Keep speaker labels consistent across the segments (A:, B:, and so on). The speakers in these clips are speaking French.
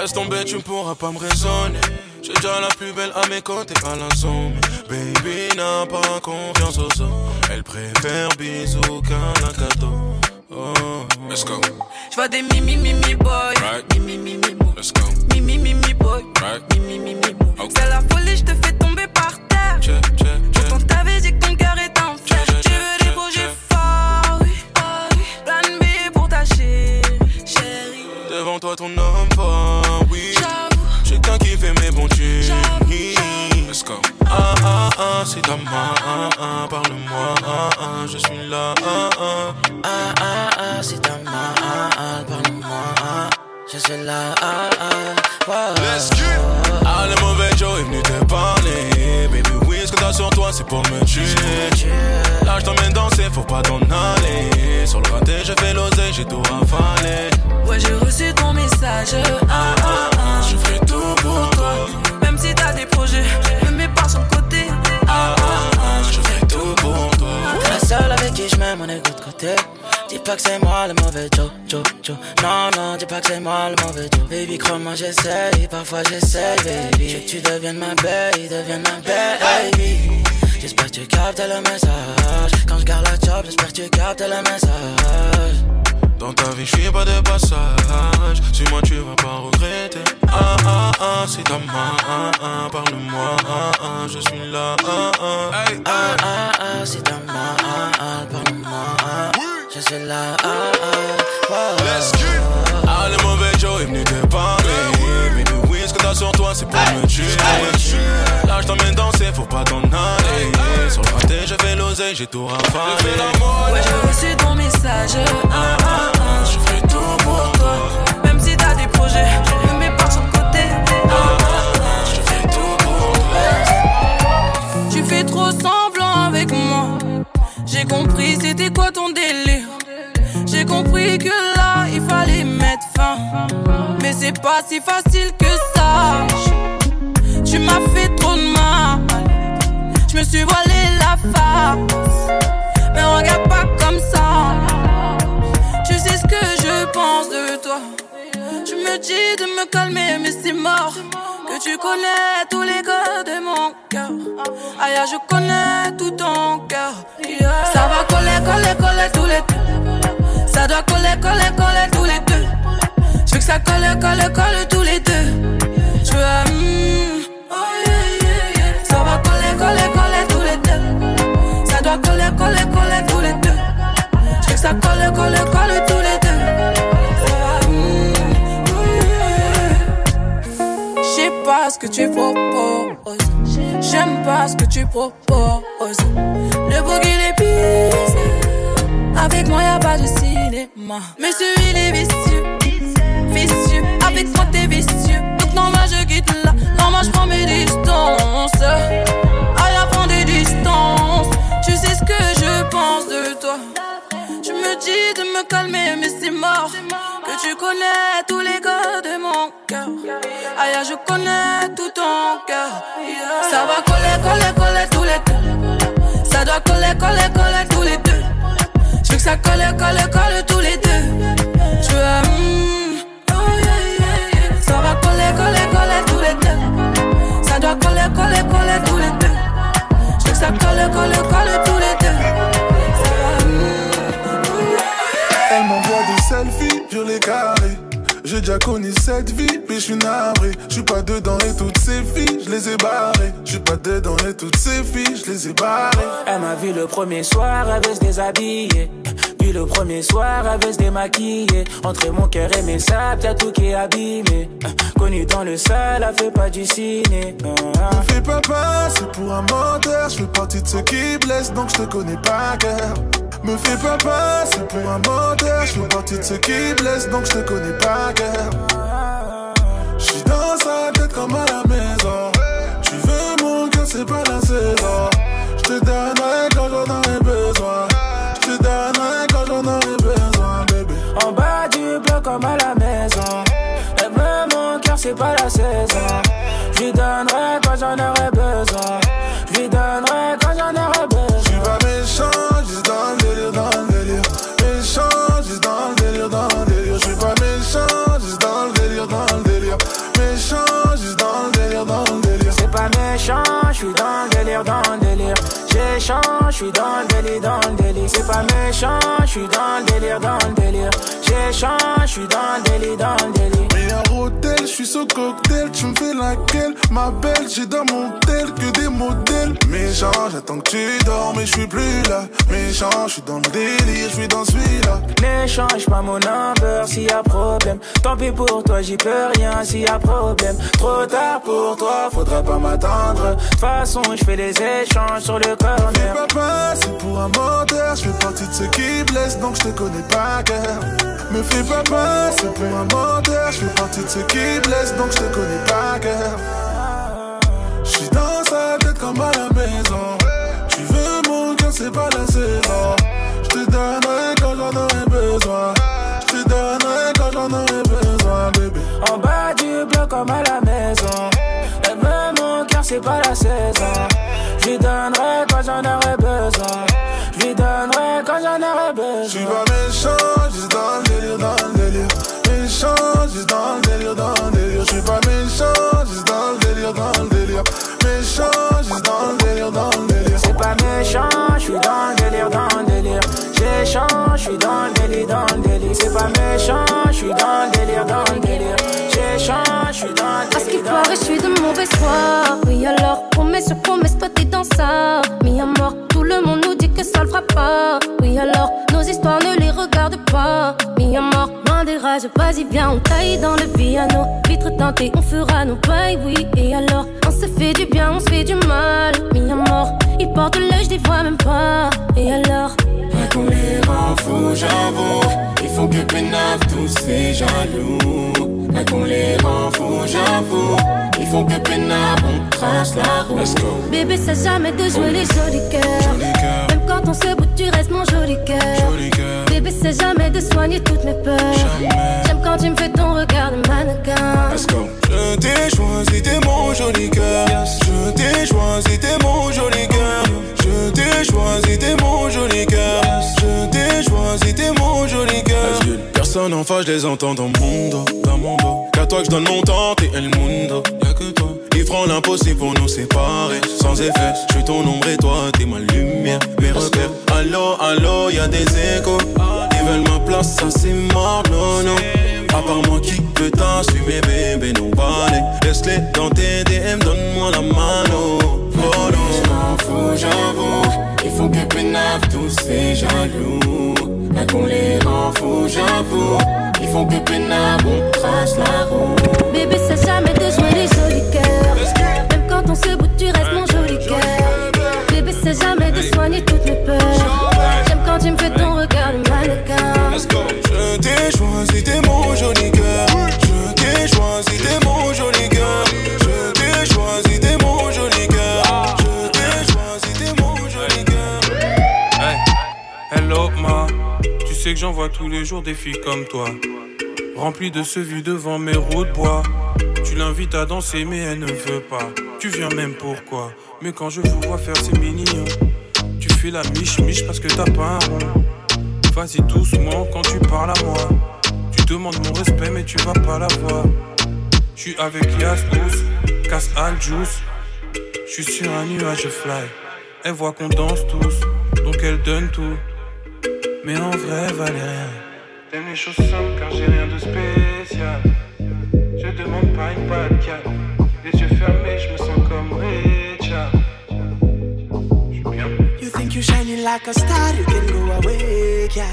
A: Laisse tomber, tu ne pourras pas me raisonner. J'ai déjà la plus belle à mes côtés à la zone. Baby n'a pas confiance aux hommes. Elle préfère bisous qu'un cadeau. Oh. Let's go.
B: Je vois des mimi mimi boy.
A: Right.
B: Mimi mimi.
A: Let's go.
B: Mimi mimi boy.
A: Right.
B: Mimi mimi. C'est la folie, je te fais tomber Quand t'avais dit que ton cœur est en fer. Tu veux des projets forts, oui. oui. Plan B pour ta chérie. Chérie.
A: Devant toi, ton homme fort, oui.
B: J'avoue.
A: Chacun qui fait mes bons
B: j'avoue.
A: Let's go. Ah ah ah, c'est ta main. Ah ah, parle-moi. Ah ah, je suis là. Ah ah.
C: Ah ah ah, c'est ta main, ah ah, parle-moi, ah, je suis là, ah ah, wow.
A: Let's get Ah, le mauvais Joe est venu te parler. Baby, sur toi, c'est pour me tuer. Là, je t'emmène danser, faut pas t'en aller. Sur le raté, je fais l'oseille, j'ai tout rafalé.
B: Ouais, j'ai reçu ton message. Ah ah ah.
A: Je ferai tout pour toi.
B: Même si t'as des projets, ne mets pas sur le côté.
A: Ah ah ah, je ferai tout pour toi.
C: T'es la seule avec qui je mets mon égo de côté. Dis pas que c'est moi le mauvais Joe, Joe, Joe. Non, non, dis pas que c'est moi le mauvais Joe. Baby, crois-moi, j'essaye, parfois j'essaye, baby. Je veux que tu deviennes ma baby, deviennes ma baby. J'espère que tu captes le message. Quand je garde la job, j'espère que tu captes le message.
A: Dans ta vie, je suis pas de passage. Suis-moi, tu vas pas regretter. Ah ah ah, c'est ta main. Ah ah, parle-moi. Ah ah, je suis là. Ah ah.
C: Ah ah ah, c'est ta main, ah ah, parle-moi, ah, je suis là, ah ah, wow.
A: Ah, le mauvais Joe est venu te parler. Baby, oui, ce que t'as sur toi, c'est pour me tuer. Là, je t'emmène danser, faut pas t'en aller. Sur le raté, je fais l'oseille, j'ai tout rafalé.
B: Ouais, j'ai reçu ton message. Ah ah ah. Je ferai tout pour toi. Même si t'as des projets, ne mets pas sur le côté. Ah ah ah.
A: Je fais tout pour toi.
B: Tu fais trop semblant avec moi. J'ai compris c'était quoi ton délire? Compris que là il fallait mettre fin. Mais c'est pas si facile que ça. Tu m'as fait trop de mal. Je me suis voilé la face. Mais regarde pas comme ça. Tu sais ce que je pense de toi. Tu me dis de me calmer, mais c'est mort. Tu connais tous les gars de mon cœur. Aïe, je connais tout ton cœur. Ça va coller, coller, coller tous les deux. Ça doit coller, coller, coller tous les deux. Je veux que ça colle, colle, colle tous les deux. Je veux mm, oh yeah. Ça va coller, coller, coller tous les deux. Ça doit coller, coller, coller tous les deux. Je veux que ça colle, colle, colle tous les deux. Ce que tu proposes. J'aime pas ce que tu proposes. Le boogie est bizarre. Avec moi y'a pas de cinéma. Mais celui il est vicieux. Vicieux. Avec moi t'es vicieux. Donc normal je quitte là. Normal je prends mes distances. Aïe, prends des distances. Tu sais ce que je pense de toi. Tu me dis de me calmer, mais c'est mort. Tu connais tous les gars de mon cœur. Aïe, je connais tout ton cœur. Ça va coller, coller, coller tous les deux. Ça doit coller, coller, coller tous les deux. Je veux que ça colle, colle, colle tous les deux. Je veux un. mm, oh. Ça va coller, coller, coller tous les deux. Ça doit coller, coller, coller tous les deux. Je veux que ça colle, colle, colle tous les deux.
D: Elle m'envoie des selfies, violet carré. J'ai déjà connu cette vie, mais je suis navré. Je suis pas dedans et toutes ces filles, je les ai barrées. Je suis pas dedans et toutes ces filles, je les ai barrées.
E: Elle m'a vu le premier soir, elle veut se déshabiller. Puis le premier soir, elle veut se démaquiller. Entre mon cœur et mes sables, y'a tout qui est abîmé. Connu dans le sale, elle fait pas du ciné.
D: Me fais pas passer pour un menteur, je fais partie de ceux qui blessent, donc je te connais pas cœur. Me fais pas passer pour un menteur, je fais partie de ceux qui blessent, donc je te connais pas cœur. Je suis dans sa tête comme à
E: J'échange, je suis dans le délire, dans le délire. C'est pas méchant, je suis dans le délire, dans le délire. J'échange, je suis dans le délire, dans le délire.
F: Meilleur hôtel, je suis ce cocktail, tu me fais laquelle Ma belle, j'ai dans mon tel que des modèles. Méchant, j'attends que tu dors, mais je suis plus là. Méchant, je suis dans le délire, je suis dans celui-là.
E: N'échange pas mon number s'il y a problème. Tant pis pour toi, j'y peux rien s'il y a problème. Trop tard pour toi, faudra pas m'attendre. De toute façon, je fais des échanges sur le corner.
F: Fais pas c'est pour un menteur, je fais partie de ceux qui blessent, donc je te connais pas cœur. Me fais pas c'est pour un menteur, je fais partie de ceux qui blessent, donc je te connais pas cœur. Je suis dans sa tête comme à la maison. Tu veux mon cœur, c'est pas la saison. Je te donnerai quand j'en aurai besoin. Je te donnerai quand j'en aurai besoin, bébé.
E: En bas du bloc comme à la maison. Elle mon cœur, c'est pas la saison. Je lui donnerai quand j'en aurai
F: Méchant, juste dans le délire, dans le délire. Je suis pas méchant, juste dans le délire, dans le délire. Méchant, juste dans le délire, dans le délire.
E: C'est pas méchant, je suis dans le délire, dans le délire. J'échange, je suis dans le délire, dans le délire. C'est pas méchant, je suis dans le délire, dans le délire. J'échange, je suis dans le délire. À ce
G: qu'il paraît, je suis de mauvais foi. Oui, alors, promets sur promesse, toi t'es dans ça. Mis à mort, tout le monde nous dit que ça le fera pas. Oui, alors, nos histoires ne les regarde pas. Mis à mort, des rages, vas-y, viens, on taille dans le piano. Vitre tentée, on fera nos bails, oui. Et alors, on se fait du bien, on se fait du mal. Mis à mort, ils portent l'œil, je les vois même pas. Et alors,
A: qu'on les rend fous, j'avoue. Ils font que pénave tous ces jaloux. Là qu'on les rend fous, j'avoue. Ils font que pénave, on trace la route. Let's go.
G: Bébé, ça jamais de jouer les jolis cœurs. Même quand on se bout, tu restes mon joli cœur. Bébé, c'est jamais de soigner toutes mes peurs. J'aime quand tu me fais ton regard de mannequin.
A: Let's go. Je t'ai choisi, t'es mon joli cœur. Je t'ai choisi, t'es mon joli cœur. Je t'ai choisi, t'es mon joli cœur. Je t'ai choisi, t'es mon joli cœur. Personne en face, je les entends dans mon dos, dans mon dos. Qu'à toi que je donne mon temps, t'es El Mundo. Y'a que toi. Feront l'impossible pour nous séparer. Sans effet, je suis ton ombre et toi, t'es ma lumière. Mes repères. Allo, allo, y'a des échos. Ils veulent ma place, ça c'est mort, non, non. À part moi qui peut t'assumer, bébé, non, balai. Laisse-les dans tes DM, donne-moi la mano. Oh non, je m'en fous, j'avoue. Ils font que pénave tous ces jaloux. Là qu'on les rend fous, j'avoue. Ils font que pénave, on trace la roue.
G: Bébé, c'est jamais de Même quand on se bout, tu restes mon joli cœur. Bébé, c'est jamais de soigner toutes mes peurs. J'aime quand tu me fais ton regard de mannequin.
A: Je t'ai choisi, t'es mon joli cœur. Je t'ai choisi, t'es mon joli cœur. Je t'ai choisi, t'es mon joli cœur. Je t'ai choisi, t'es mon joli cœur.
H: Hey, hello ma, tu sais que j'en vois tous les jours des filles comme toi. Rempli de ce vue devant mes roues de bois. Tu l'invites à danser, mais elle ne veut pas. Tu viens même pourquoi? Mais quand je vous vois faire, c'est mignon. Tu fais la miche-miche parce que t'as pas un rond. Vas-y doucement quand tu parles à moi. Tu demandes mon respect, mais tu vas pas l'avoir. Je suis avec Yas Douce, casse Al Juice. Je suis sur un nuage fly. Elle voit qu'on danse tous, donc elle donne tout. Mais en vrai, elle valait rien. T'aimes les choses simples car j'ai rien de spécial. Je demande pas une patte Les yeux fermés, je me sens comme Richard.
I: You think you shining like a star, you can go away, gal.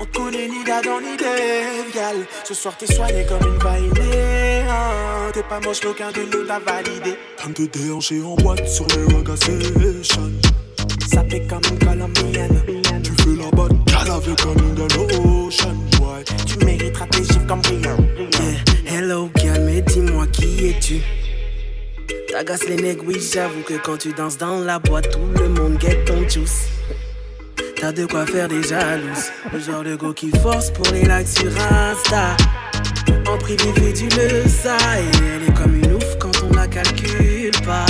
I: On te connaît ni d'Adam ni d'Eve, gal. Ce soir t'es soigné comme une vainée. Hein. T'es pas moche, aucun de nous t'a validé.
J: Comme de déhancher en boîte sur les Raga Sessions.
I: Ça fait comme une colombienne.
J: Tu fais la batte, avec comme une ocean, boy.
I: Tu mériteras tes chiffres comme brillant. T'agaces les nègres, oui, j'avoue que quand tu danses dans la boîte, tout le monde guette ton juice. T'as de quoi faire des jalouses. Le genre de go qui force pour les likes sur Insta. En privé, fait du le ça. Et elle est comme une ouf quand on la calcule pas.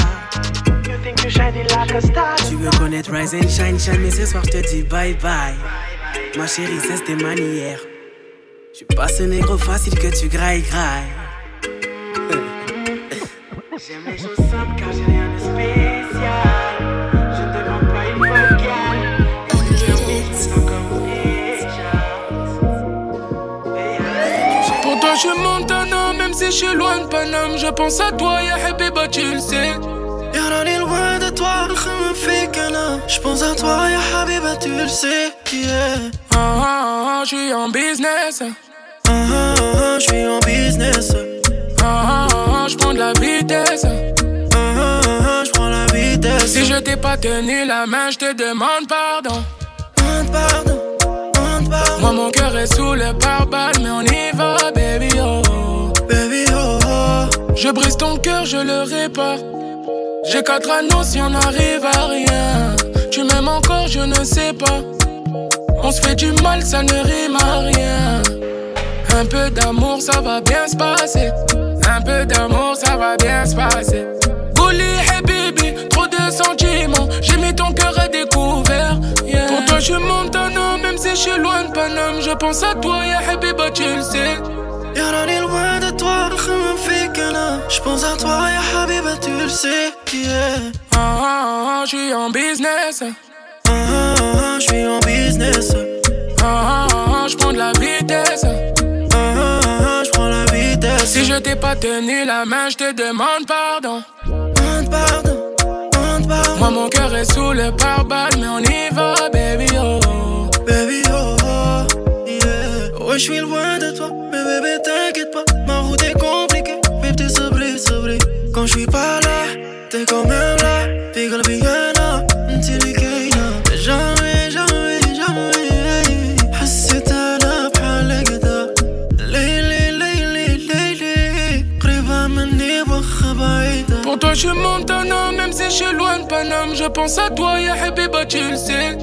I: You think you like a star? Tu veux connaître Rise and Shine, Shine, mais ce soir je te dis bye bye. Ma chérie, c'est tes manières. Je pas ce négro facile que tu grailles, grailles. J'aime les choses simples car j'ai rien de spécial.
K: Je ne demande pas une vocale.
L: Pour toi, je monte un an, même si je suis loin de Paname. Je pense à toi, ya Habiba, tu le sais.
M: Y'en est loin de toi, je me fais. Je pense à toi, ya Habiba, tu le sais.
L: Ah ah ah, je suis en business.
M: Ah ah ah, je suis en business.
L: Ah ah je prends de la vitesse.
M: Je prends la vitesse.
L: Si je t'ai pas tenu la main, je te demande pardon.
M: Demande pardon, demande pardon.
L: Moi, mon cœur est sous le pare-balles, mais on y va, baby, oh.
M: Baby, oh, oh.
L: Je brise ton cœur, je le répare. J'ai quatre anneaux si on arrive à rien. Tu m'aimes encore, je ne sais pas. On se fait du mal, ça ne rime à rien. Un peu d'amour, ça va bien se passer. Un peu d'amour, ça va bien se passer. Bouli, hey baby, trop de sentiments. J'ai mis ton cœur à découvert. Yeah. Pour toi, je suis Montana, même si je suis loin de Paname. Je pense à toi, ya Habiba, tu le sais.
M: Y'a est loin de toi, je pense à toi, ya Habiba, tu le sais. Yeah.
L: Ah, ah, ah, je suis en business.
M: Ah, ah, ah, je suis en business.
L: Ah, ah, ah, je prends de la vitesse. Si je t'ai pas tenu la main, je te demande pardon.
M: Demande pardon, demande pardon.
L: Moi, mon cœur est sous le pare-balles, mais on y va, baby, oh.
M: Baby, oh, oh. Yeah. Ouais, je suis loin de toi, mais bébé, t'inquiète pas. Ma route est compliquée, mais t'es sabré, sabré. Quand je suis pas là, t'es quand même Quand
L: je monte un homme, même si je suis loin de Paname, je pense à toi, ya Habiba, tu le sais.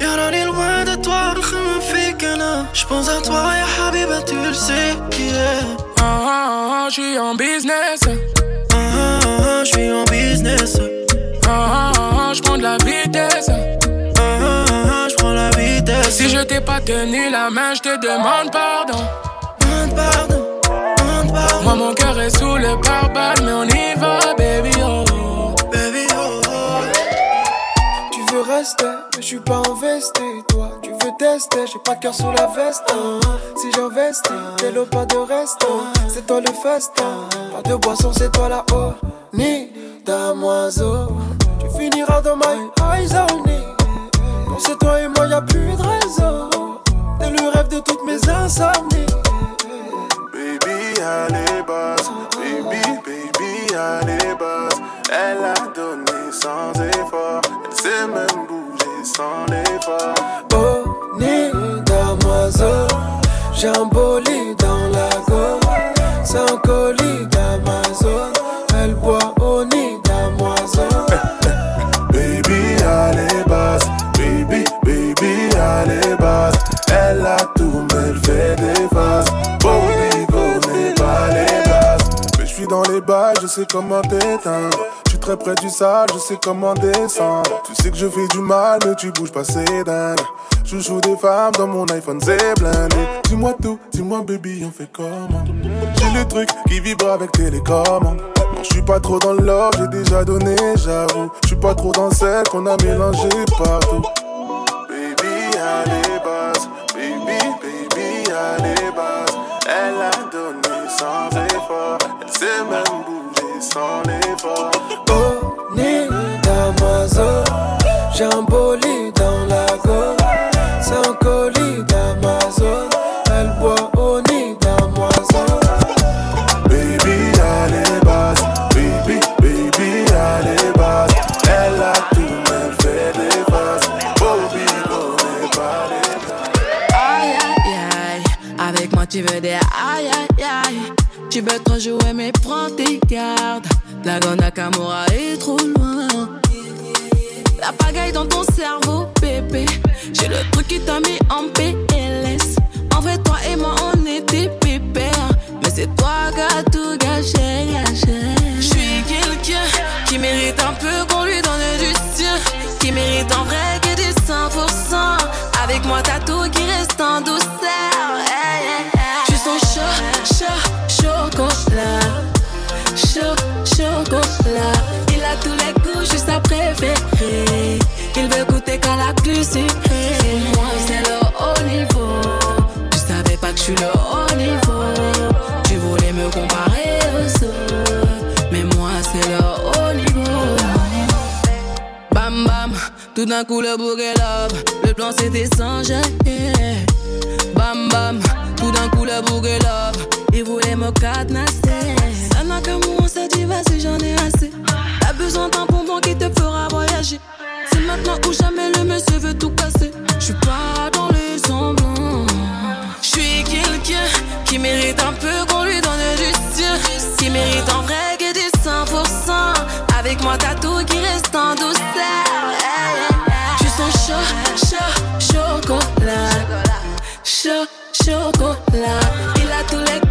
M: est loin de toi, je me fais geler. Je pense à toi, ya Habiba, tu le sais. Yeah.
L: Ah ah ah, je en business.
M: Ah ah ah, ah je en business.
L: Ah, ah ah ah, je prends de la vitesse.
M: Ah ah ah, ah je la vitesse.
L: Si je t'ai pas tenu la main, je te demande pardon.
M: Demande pardon.
L: Moi mon cœur est sous le pare mais on y va baby
N: je suis pas investi. Toi, tu veux tester, j'ai pas de cœur sous la veste. hein. Si j'investis, t'es le pas de reste. C'est toi le festin. Pas de boisson, c'est toi là-haut. Ni damoiseau. Tu finiras dans my eyes only. Quand c'est toi et moi, y a plus de réseau. T'es le rêve de toutes mes insomnies.
F: Baby, allez basse, baby, baby, allez basse. Elle a donné sans effort, elle sait même sans l'effort.
N: Damoiseau. J'ai dans la. C'est un colis d'Amazon. Elle boit au nid damoiseau.
F: Baby, allez basse, baby, baby, allez basse. Elle a tout, mais elle fait des faces. Bobby connaît pas les bases. Mais je suis dans les bails, je sais comment t'éteindre. Très près du sale, je sais comment descendre. Tu sais que je fais du mal, mais tu bouges pas, c'est dingue. Je joue des femmes dans mon iPhone, c'est blindé. Dis-moi tout, dis-moi baby, on fait comment? J'ai le truc qui vibre avec télécommande. Non, je suis pas trop dans l'or, j'ai déjà donné, j'avoue. Je suis pas trop dans celle qu'on a mélangé partout. Baby, allez basse, baby, baby, allez basse. Elle a donné sans effort, elle sait même
N: J'ai
B: Mérite en vrai que du 100%. Avec moi, t'as tout qui reste en douceur. Hey, hey, hey. Sens chaud, chaud, chocolat. Chaud, chocolat. Il a tous les goûts, juste à préférer. Il veut goûter qu'à la plus sucrée. Moi, c'est le haut niveau. Tu savais pas que je suis le haut Tout d'un coup le bouquet love Le plan c'était sans Bam bam. Tout d'un coup le bouquet love Il voulait me cadenasser. Qu'un mot on s'est dit vas-y j'en ai assez. T'as besoin d'un bonbon qui te fera voyager. C'est maintenant ou jamais le monsieur veut tout casser. J'suis pas dans les semblants J'suis quelqu'un qui mérite un peu qu'on lui donne du style. Qui mérite en vrai que du 100% Avec moi t'as tout qui reste chocolat Il a tous les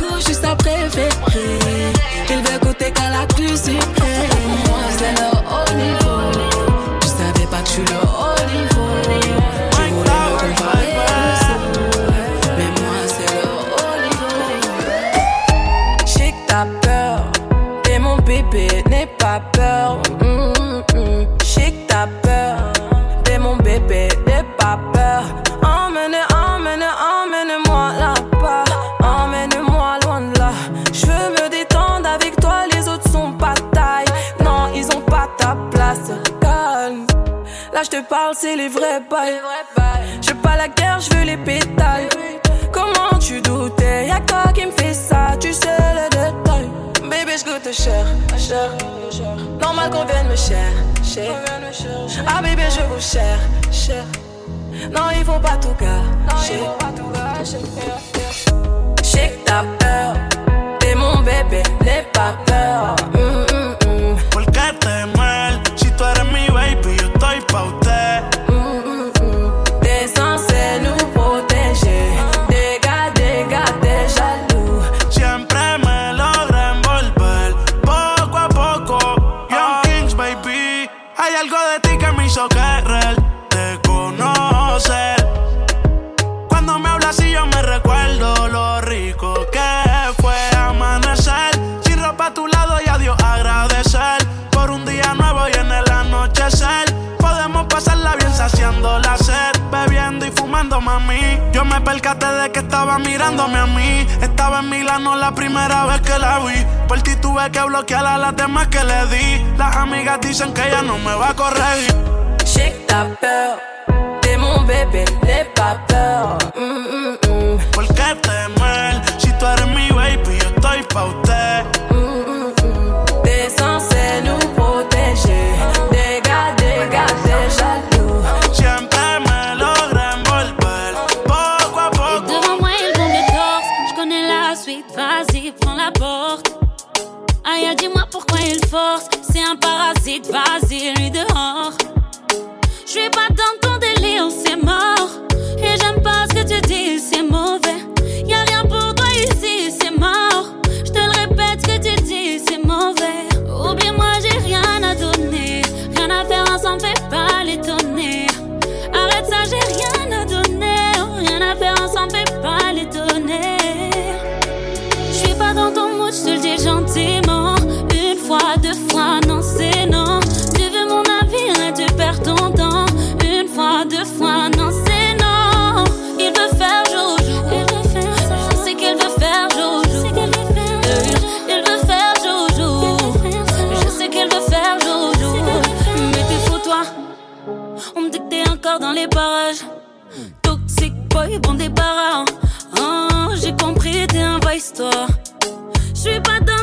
B: Là, je te parle, c'est les vrais bails. Je pas la guerre, je veux les pétales. Comment tu doutais? Y'a toi qui me fais ça, tu sais les détails. Bébé, je goûte cher, cher. Normal qu'on vienne me chercher. Ah, bébé, je vous cher, cher. Non, il faut pas tout gâcher. J'ai que t'as peur, t'es mon bébé, n'aie pas peur. Mm, mm, mm.
O: Me percaté de que estaba mirándome a mí. Estaba en Milano la primera vez que la vi. Por ti tuve que bloquear a las demás que le di. Las amigas dicen que ella no me va a corregir.
B: Que t'as peur, t'es mon bébé, n'aie pas peur. Mm, mm, mm.
O: ¿Por qué temer? Si tú eres mi baby, yo estoy pa' usted.
P: Vas-y, prends la porte. Aïe, dis-moi pourquoi il force. C'est un parasite, vas-y, lui dehors. Je suis pas dans ton délire, c'est mort. Les parages. Toxic boy, bon débarras. Oh, j'ai compris, t'es un vice, toi. Je suis pas dans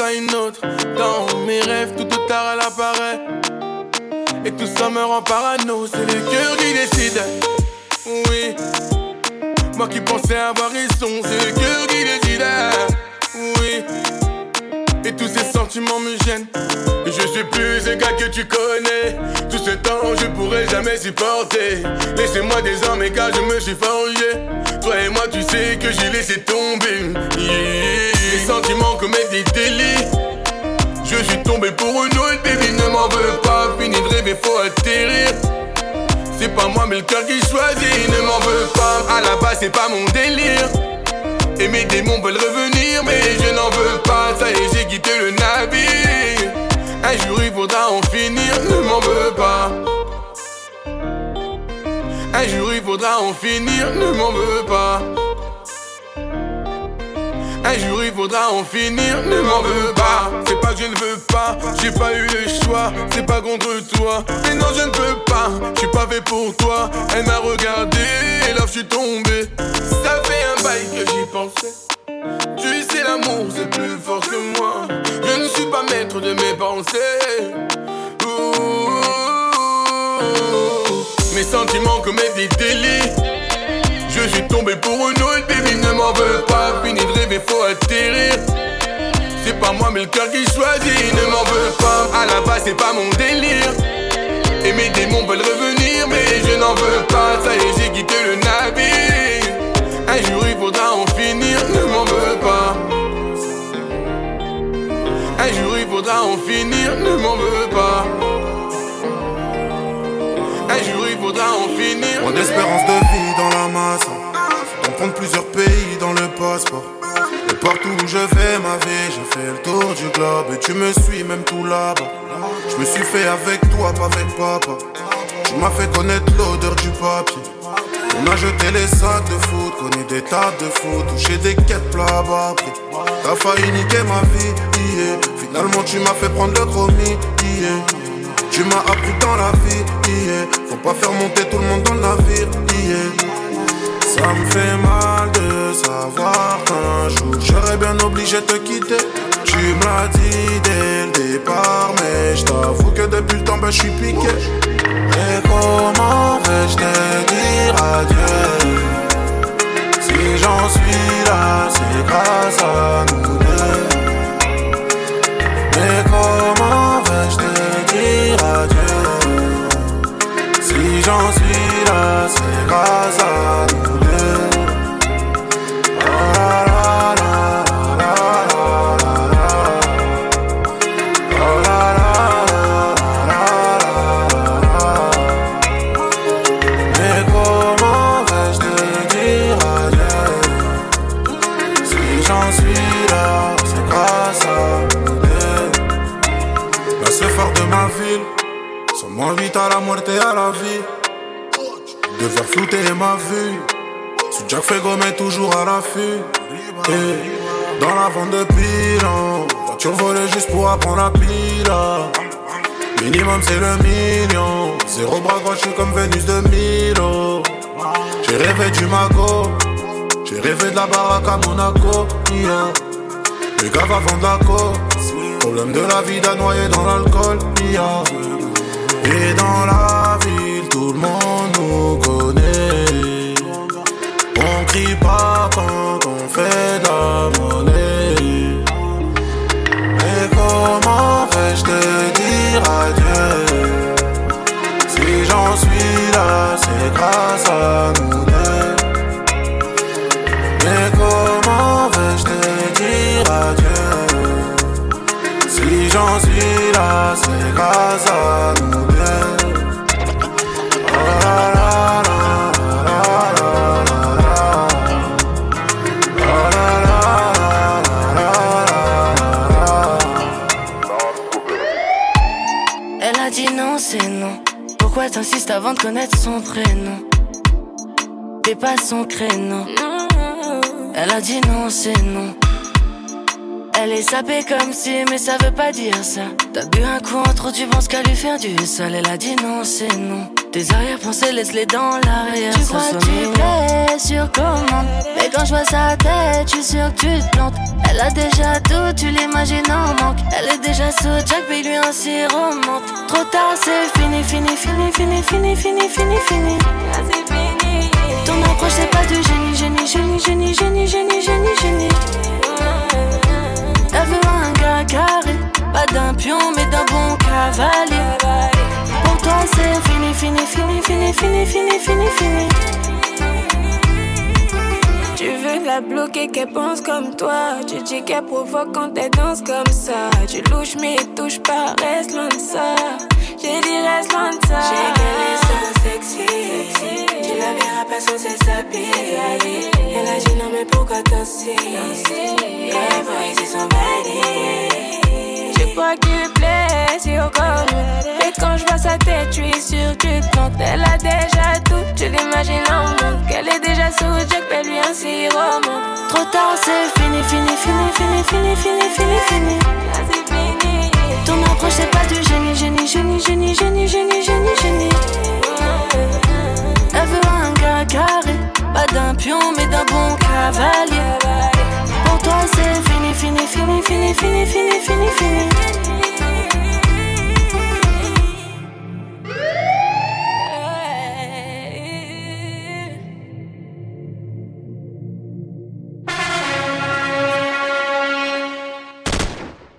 P: à une
A: autre. Dans mes rêves, tout au tard elle apparaît. Et tout ça me rend parano. C'est le cœur qui décide. Oui. Moi qui pensais avoir raison. C'est le cœur qui décide. Oui.
Q: Et tous ces sentiments me gênent. Je suis plus ce gars que tu connais. Tout ce temps, je pourrais jamais supporter. Laissez-moi désormais car je me suis forgé. Toi et moi, tu sais que j'ai laissé tomber. Les sentiments commettent des délits. Je suis tombé pour une autre, baby, ne m'en veux pas. Fini de rêver, faut atterrir. C'est pas moi, mais le cœur qui choisit. Ne m'en veux pas, à la base, c'est pas mon délire. Et mes démons veulent revenir, Ça j'ai quitté le navire. Un jour il faudra en finir, ne m'en veux pas. Un jour il faudra en finir, ne m'en veux pas. Un jour il faudra en finir, ne m'en veux pas. C'est pas que je ne veux pas, j'ai pas eu le choix. C'est pas contre toi, mais non je ne peux pas. Je suis pas fait pour toi. Elle m'a regardé et là je suis tombé. Ça fait un bail que j'y pensais. Tu sais l'amour c'est plus fort que moi. Je ne suis pas maître de mes pensées. Mes sentiments commettent des délits. Je suis tombé pour une autre, baby, ne m'en veux pas. Fini de rêver, faut atterrir. C'est pas moi, mais le cœur qui choisit, ne m'en veux pas. À la base, c'est pas mon délire. Et mes démons veulent revenir, mais je n'en veux pas. Ça y est, j'ai quitté le navire. Un jour, il faudra en en finir, ne m'en veux pas. Un jour, il faudra en finir.
F: Mon espérance de vie dans la masse. Comprendre plusieurs pays dans le passeport. Et partout où je fais ma vie, je fais le tour du globe. Et tu me suis même tout là-bas. Je me suis fait avec toi, pas avec papa. Tu m'as fait connaître l'odeur du papier. On a jeté les sacs de foot, connu des tas de foot, touché des quêtes plats bas. T'as failli niquer ma vie, yeah. Finalement tu m'as fait prendre le chromie, yeah. Tu m'as appris dans la vie, yeah. Faut pas faire monter tout le monde dans le navire. Ça me fait mal de savoir qu'un jour j'aurais bien obligé de te quitter. Tu me l'as dit dès le départ, mais je t'avoue que depuis le temps, ben je suis piqué. Et comment vais-je te dire adieu? Si j'en suis là, c'est grâce à nous deux. Mais comment vais-je te dire adieu? Si j'en suis là, c'est grâce à nous. Sous Jack Fuego, mais toujours à l'affût. Dans la vente de bilan. Voiture volée juste pour apprendre la pila. Minimum, c'est le million. Zéro bras gauche, je suis comme Vénus de Milo. J'ai rêvé du mago. J'ai rêvé de la baraque à Monaco. Yeah. Les gars va vendre la. Problème de la vie d'un noyé dans l'alcool. Yeah. Et dans la ville, tout le monde nous connaît.
C: Elle a dit non, c'est non. Pourquoi t'insistes avant de connaître son prénom? T'es pas son créneau. Elle a dit non, c'est non. Elle est sapée comme si, mais ça veut pas dire ça. T'as bu un coup en trop, tu penses qu'à lui faire du sale. Elle a dit non, c'est non. Tes arrière-pensées, laisse-les dans l'arrière. Tu crois que tu plais sur commande. Mais quand je vois sa tête, je suis sûr que tu te plantes. Elle a déjà tout, tu l'imagines en manque. Elle est déjà sous Jack, puis lui un remonte. Trop tard, c'est fini, fini, fini, fini, fini, fini, fini, fini. Ton approche, c'est pas du génie, génie, génie, génie, génie, génie, génie, génie. Elle veut un gars pas d'un pion mais d'un bon cavalier. Pour toi c'est fini, fini, fini, fini, fini, fini, fini, fini.
R: Tu veux la bloquer qu'elle pense comme toi. Tu dis qu'elle provoque quand elle danse comme ça. Tu louches mais touche pas, reste loin de ça. J'ai dit reste loin de ça.
S: J'ai qu'elle est sexy. Tu la verras pas sans s'habiller. Elle a dit non mais pourquoi t'as
R: Elle a déjà tout, tu l'imagines en monde. Qu'elle est déjà sous Jack, mais lui un roman.
C: Trop tard, c'est fini, fini, fini, fini, fini, fini, fini, fini.
R: Là, c'est fini.
C: Ton approche, c'est pas du génie, génie, génie, génie, génie, génie, génie, génie. Elle veut un gars carré, pas d'un pion, mais d'un bon cavalier. Pour toi, c'est fini, fini, fini, fini, fini, fini, fini, fini.